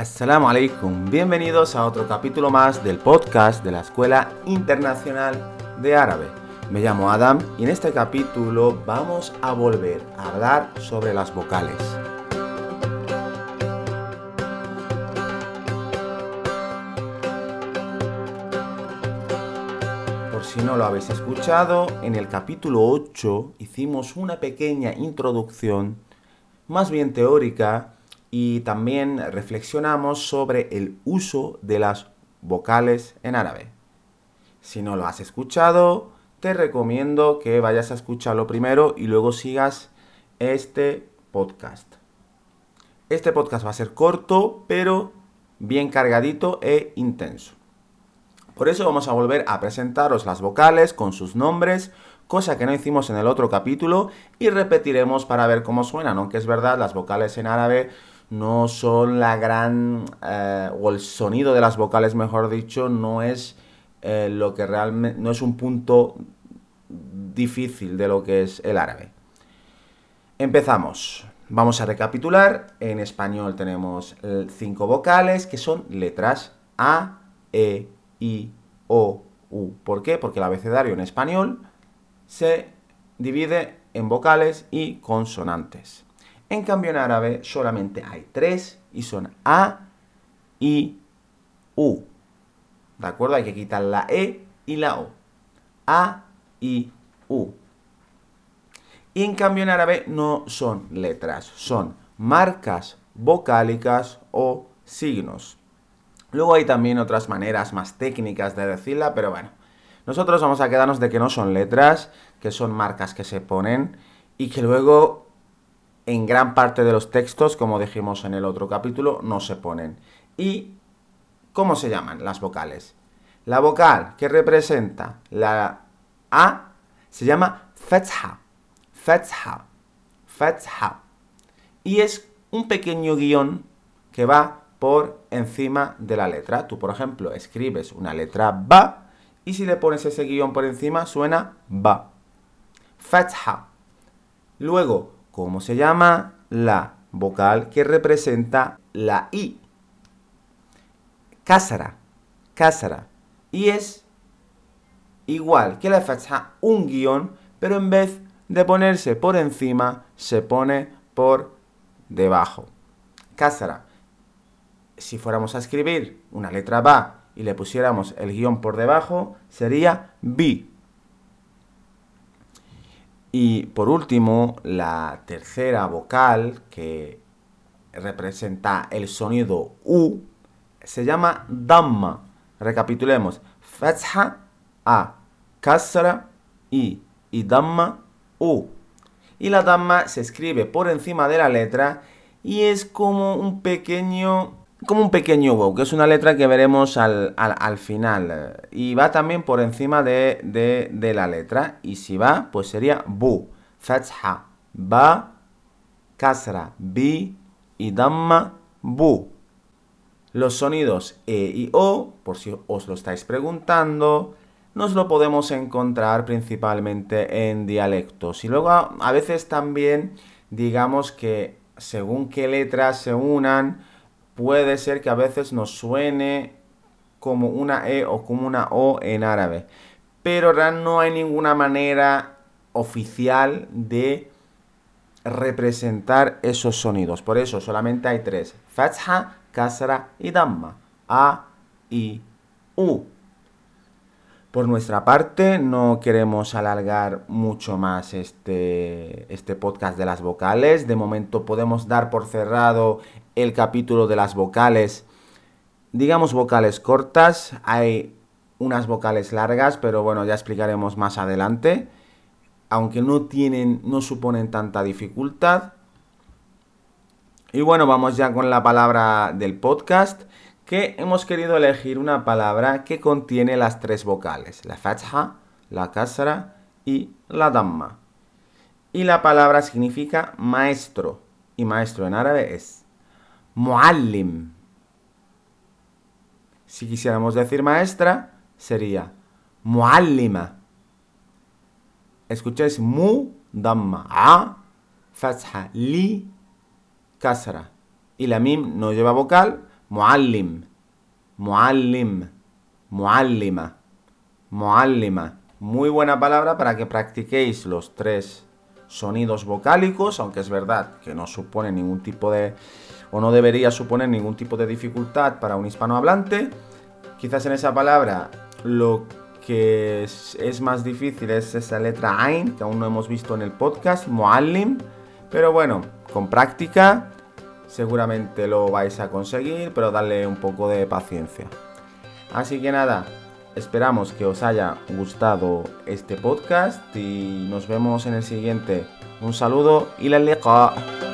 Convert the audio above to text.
Assalamu alaikum, bienvenidos a otro capítulo más del podcast de la Escuela Internacional de Árabe. Me llamo Adam y en este capítulo vamos a volver a hablar sobre las vocales. Por si no lo habéis escuchado, en el capítulo 8 hicimos una pequeña introducción, más bien teórica, y también reflexionamos sobre el uso de las vocales en árabe. Si no lo has escuchado, te recomiendo que vayas a escucharlo primero y luego sigas este podcast. Este podcast va a ser corto, pero bien cargadito e intenso. Por eso vamos a volver a presentaros las vocales con sus nombres, cosa que no hicimos en el otro capítulo, y repetiremos para ver cómo suenan, aunque es verdad, las vocales en árabe no son la gran, eh, o el sonido de las vocales, mejor dicho, no es eh, lo que realmente, no es un punto difícil de lo que es el árabe. Empezamos. Vamos a recapitular. En español tenemos cinco vocales que son letras A, E, I, O, U. ¿Por qué? Porque el abecedario en español se divide en vocales y consonantes. En cambio en árabe solamente hay tres y son A, I, U. ¿De acuerdo? Hay que quitar la E y la O. A, I, U. Y en cambio en árabe no son letras, son marcas vocálicas o signos. Luego hay también otras maneras más técnicas de decirla, pero bueno, nosotros vamos a quedarnos de que no son letras, que son marcas que se ponen y que luego en gran parte de los textos, como dijimos en el otro capítulo, no se ponen. ¿Y cómo se llaman las vocales? La vocal que representa la A se llama fetha, fetha, fetha. Y es un pequeño guion que va por encima de la letra. Tú, por ejemplo, escribes una letra ba y si le pones ese guion por encima suena ba. Fetha. Luego, ¿Cómo se llama? La vocal que representa la I. Kásara, kásara. Y es igual que la fatha un guion, pero en vez de ponerse por encima, se pone por debajo. Kásara. Si fuéramos a escribir una letra ba y le pusiéramos el guion por debajo, sería bi. Y por último, la tercera vocal que representa el sonido U se llama Dhamma. Recapitulemos. Fatha A, Kasra I y Dhamma U. Y la Dhamma se escribe por encima de la letra y es como un pequeño como un pequeño wow, que es una letra que veremos al, final. Y va también por encima de, la letra. Y si va, pues sería bu. Fatha, ba, kasra, bi y damma, bu. Los sonidos E y O, por si os lo estáis preguntando, nos lo podemos encontrar principalmente en dialectos. Y luego a veces también digamos que según qué letras se unan, puede ser que a veces nos suene como una E o como una O en árabe. Pero no hay ninguna manera oficial de representar esos sonidos. Por eso solamente hay tres. Fatha, Kasra y Damma. A, I, U. Por nuestra parte, no queremos alargar mucho más este, este podcast de las vocales. De momento podemos dar por cerrado el capítulo de las vocales, digamos vocales cortas, hay unas vocales largas, pero bueno, ya explicaremos más adelante, aunque no tienen, no suponen tanta dificultad. Y bueno, vamos ya con la palabra del podcast, que hemos querido elegir una palabra que contiene las tres vocales, la fatha, la kasra y la damma. Y la palabra significa maestro, y maestro en árabe es muallim. Si quisiéramos decir maestra, sería muallima. Escucháis mu, damma, a, fatha, li, kasra. Y la mim no lleva vocal, Muallim. Muallim. Muallima. Muallima. Muy buena palabra para que practiquéis los tres sonidos vocálicos, aunque es verdad que no supone ningún tipo de o no debería suponer ningún tipo de dificultad para un hispanohablante. Quizás en esa palabra lo que es, más difícil es esa letra Ain, que aún no hemos visto en el podcast, Muallim. Pero bueno, con práctica seguramente lo vais a conseguir, pero darle un poco de paciencia. Así que nada, esperamos que os haya gustado este podcast y nos vemos en el siguiente. Un saludo y la liqa.